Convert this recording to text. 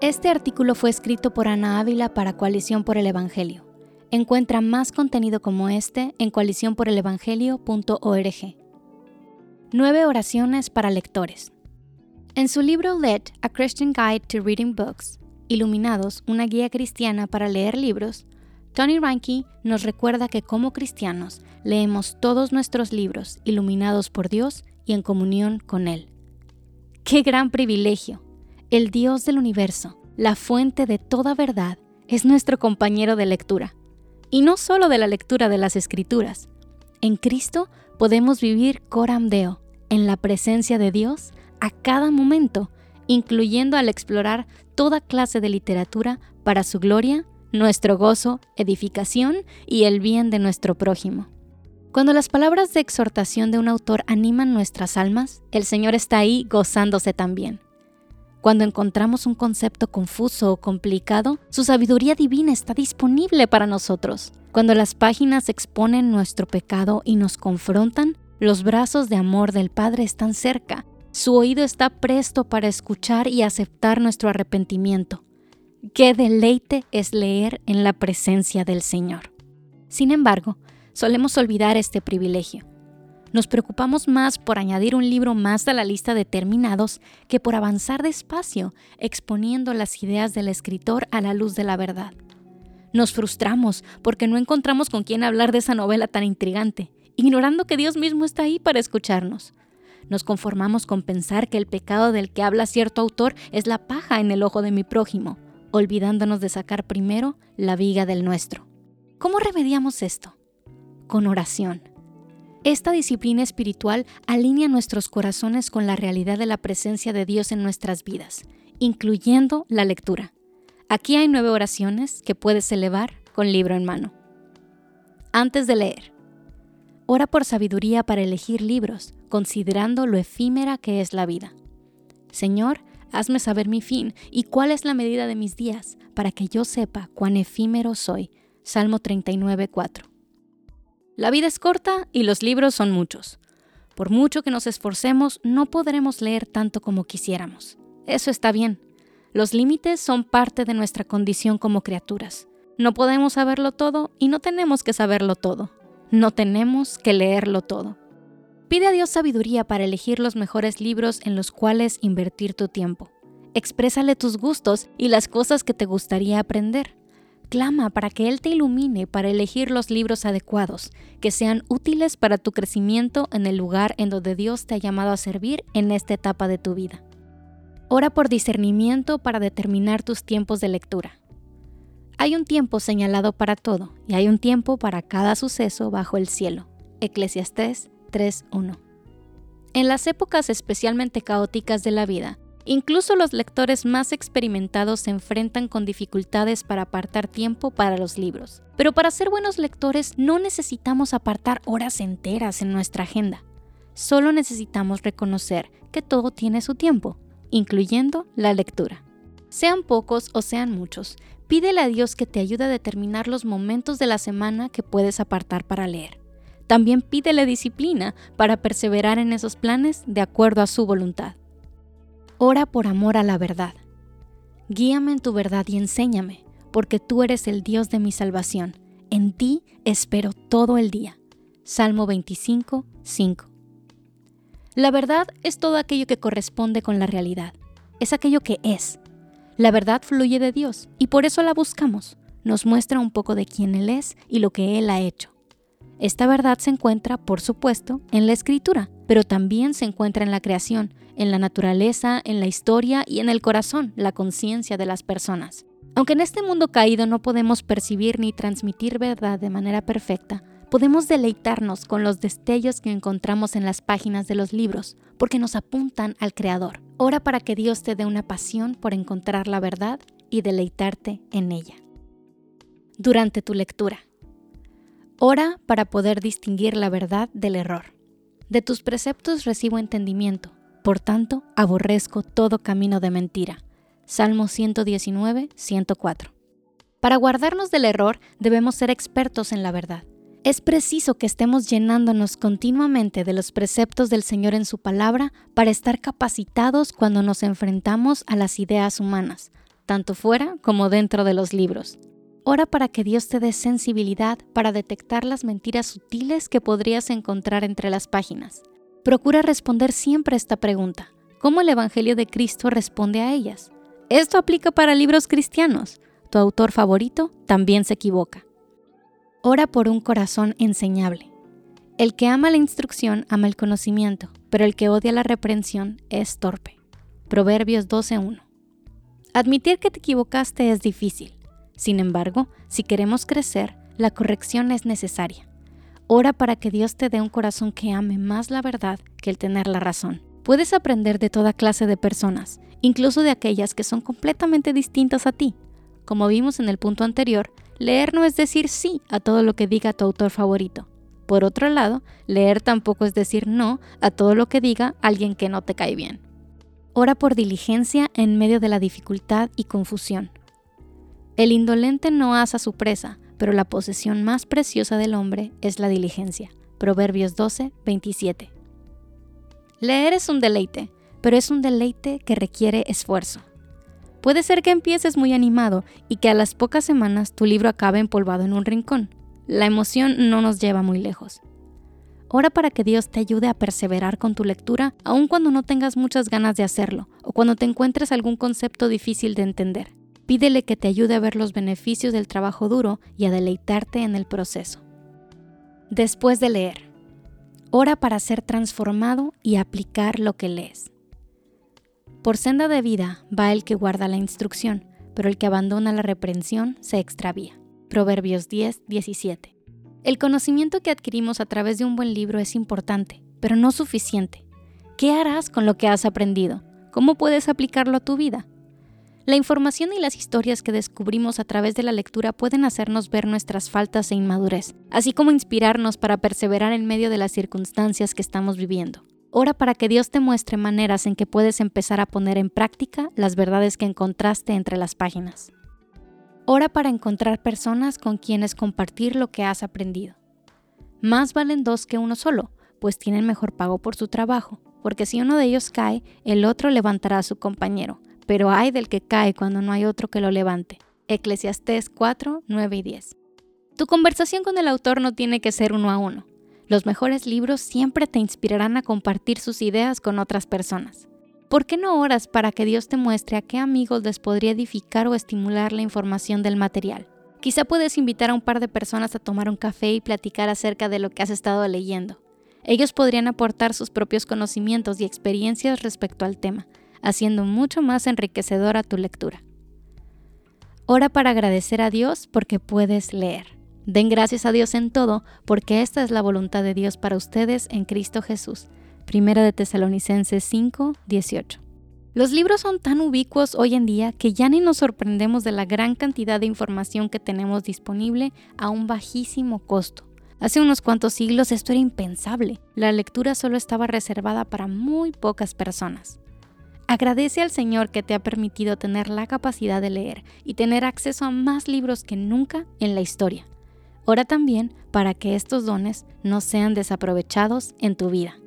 Este artículo fue escrito por Ana Ávila para Coalición por el Evangelio. Encuentra más contenido como este en coaliciónporelevangelio.org. Nueve oraciones para lectores. En su libro Let, A Christian Guide to Reading Books, Iluminados, una guía cristiana para leer libros, Tony Reinke nos recuerda que como cristianos leemos todos nuestros libros iluminados por Dios y en comunión con Él. ¡Qué gran privilegio! El Dios del universo, la fuente de toda verdad, es nuestro compañero de lectura. Y no solo de la lectura de las escrituras. En Cristo podemos vivir coram deo, en la presencia de Dios, a cada momento, incluyendo al explorar toda clase de literatura para su gloria nuestro gozo, edificación y el bien de nuestro prójimo. Cuando las palabras de exhortación de un autor animan nuestras almas, el Señor está ahí gozándose también. Cuando encontramos un concepto confuso o complicado, su sabiduría divina está disponible para nosotros. Cuando las páginas exponen nuestro pecado y nos confrontan, los brazos de amor del Padre están cerca. Su oído está presto para escuchar y aceptar nuestro arrepentimiento. Qué deleite es leer en la presencia del Señor. Sin embargo, solemos olvidar este privilegio. Nos preocupamos más por añadir un libro más a la lista de terminados que por avanzar despacio, exponiendo las ideas del escritor a la luz de la verdad. Nos frustramos porque no encontramos con quién hablar de esa novela tan intrigante, ignorando que Dios mismo está ahí para escucharnos. Nos conformamos con pensar que el pecado del que habla cierto autor es la paja en el ojo de mi prójimo, olvidándonos de sacar primero la viga del nuestro. ¿Cómo remediamos esto? Con oración. Esta disciplina espiritual alinea nuestros corazones con la realidad de la presencia de Dios en nuestras vidas, incluyendo la lectura. Aquí hay nueve oraciones que puedes elevar con libro en mano. Antes de leer, ora por sabiduría para elegir libros, considerando lo efímera que es la vida. Señor, Hazme saber mi fin y cuál es la medida de mis días, para que yo sepa cuán efímero soy. Salmo 39, 4. La vida es corta y los libros son muchos. Por mucho que nos esforcemos, no podremos leer tanto como quisiéramos. Eso está bien. Los límites son parte de nuestra condición como criaturas. No podemos saberlo todo y no tenemos que saberlo todo. No tenemos que leerlo todo. Pide a Dios sabiduría para elegir los mejores libros en los cuales invertir tu tiempo. Exprésale tus gustos y las cosas que te gustaría aprender. Clama para que Él te ilumine para elegir los libros adecuados, que sean útiles para tu crecimiento en el lugar en donde Dios te ha llamado a servir en esta etapa de tu vida. Ora por discernimiento para determinar tus tiempos de lectura. Hay un tiempo señalado para todo y hay un tiempo para cada suceso bajo el cielo. Eclesiastés 3.1. En las épocas especialmente caóticas de la vida, incluso los lectores más experimentados se enfrentan con dificultades para apartar tiempo para los libros. Pero para ser buenos lectores no necesitamos apartar horas enteras en nuestra agenda. Solo necesitamos reconocer que todo tiene su tiempo, incluyendo la lectura. Sean pocos o sean muchos, pídele a Dios que te ayude a determinar los momentos de la semana que puedes apartar para leer. También pídele disciplina para perseverar en esos planes de acuerdo a su voluntad. Ora por amor a la verdad. Guíame en tu verdad y enséñame, porque tú eres el Dios de mi salvación. En ti espero todo el día. Salmo 25, 5. La verdad es todo aquello que corresponde con la realidad. Es aquello que es. La verdad fluye de Dios y por eso la buscamos. Nos muestra un poco de quién Él es y lo que Él ha hecho. Esta verdad se encuentra, por supuesto, en la escritura, pero también se encuentra en la creación, en la naturaleza, en la historia y en el corazón, la conciencia de las personas. Aunque en este mundo caído no podemos percibir ni transmitir verdad de manera perfecta, podemos deleitarnos con los destellos que encontramos en las páginas de los libros, porque nos apuntan al Creador. Ora para que Dios te dé una pasión por encontrar la verdad y deleitarte en ella. Durante tu lectura, Ora para poder distinguir la verdad del error. De tus preceptos recibo entendimiento, por tanto aborrezco todo camino de mentira. Salmo 119, 104. Para guardarnos del error debemos ser expertos en la verdad. Es preciso que estemos llenándonos continuamente de los preceptos del Señor en su palabra para estar capacitados cuando nos enfrentamos a las ideas humanas. tanto fuera como dentro de los libros. Ora para que Dios te dé sensibilidad para detectar las mentiras sutiles que podrías encontrar entre las páginas. Procura responder siempre esta pregunta. ¿Cómo el Evangelio de Cristo responde a ellas? Esto aplica para libros cristianos. Tu autor favorito también se equivoca. Ora por un corazón enseñable. El que ama la instrucción ama el conocimiento, pero el que odia la reprensión es torpe. Proverbios 12.1. Admitir que te equivocaste es difícil. Sin embargo, si queremos crecer, la corrección es necesaria. Ora para que Dios te dé un corazón que ame más la verdad que el tener la razón. Puedes aprender de toda clase de personas, incluso de aquellas que son completamente distintas a ti. Como vimos en el punto anterior, leer no es decir sí a todo lo que diga tu autor favorito. Por otro lado, leer tampoco es decir no a todo lo que diga alguien que no te cae bien. Ora por diligencia en medio de la dificultad y confusión. El indolente no asa su presa, pero la posesión más preciosa del hombre es la diligencia. Proverbios 12, 27. Leer es un deleite, pero es un deleite que requiere esfuerzo. Puede ser que empieces muy animado y que a las pocas semanas tu libro acabe empolvado en un rincón. La emoción no nos lleva muy lejos. Ora para que Dios te ayude a perseverar con tu lectura aun cuando no tengas muchas ganas de hacerlo o cuando te encuentres algún concepto difícil de entender. Pídele que te ayude a ver los beneficios del trabajo duro y a deleitarte en el proceso. Después de leer, ora para ser transformado y aplicar lo que lees. Por senda de vida va el que guarda la instrucción, pero el que abandona la reprensión se extravía. Proverbios 10, 17. El conocimiento que adquirimos a través de un buen libro es importante, pero no suficiente. ¿Qué harás con lo que has aprendido? ¿Cómo puedes aplicarlo a tu vida? La información y las historias que descubrimos a través de la lectura pueden hacernos ver nuestras faltas e inmadurez, así como inspirarnos para perseverar en medio de las circunstancias que estamos viviendo. Ora para que Dios te muestre maneras en que puedes empezar a poner en práctica las verdades que encontraste entre las páginas. Ora para encontrar personas con quienes compartir lo que has aprendido. Más valen dos que uno solo, pues tienen mejor pago por su trabajo, porque si uno de ellos cae, el otro levantará a su compañero pero hay del que cae cuando no hay otro que lo levante. Eclesiastés 4, 9 y 10. Tu conversación con el autor no tiene que ser uno a uno. Los mejores libros siempre te inspirarán a compartir sus ideas con otras personas. ¿Por qué no oras para que Dios te muestre a qué amigos les podría edificar o estimular la información del material? Quizá puedes invitar a un par de personas a tomar un café y platicar acerca de lo que has estado leyendo. Ellos podrían aportar sus propios conocimientos y experiencias respecto al tema, haciendo mucho más enriquecedora tu lectura. Ora para agradecer a Dios porque puedes leer. Den gracias a Dios en todo, porque esta es la voluntad de Dios para ustedes en Cristo Jesús. Primera de Tesalonicenses 5, 18. Los libros son tan ubicuos hoy en día que ya ni nos sorprendemos de la gran cantidad de información que tenemos disponible a un bajísimo costo. Hace unos cuantos siglos esto era impensable. La lectura solo estaba reservada para muy pocas personas. Agradece al Señor que te ha permitido tener la capacidad de leer y tener acceso a más libros que nunca en la historia. Ora también para que estos dones no sean desaprovechados en tu vida.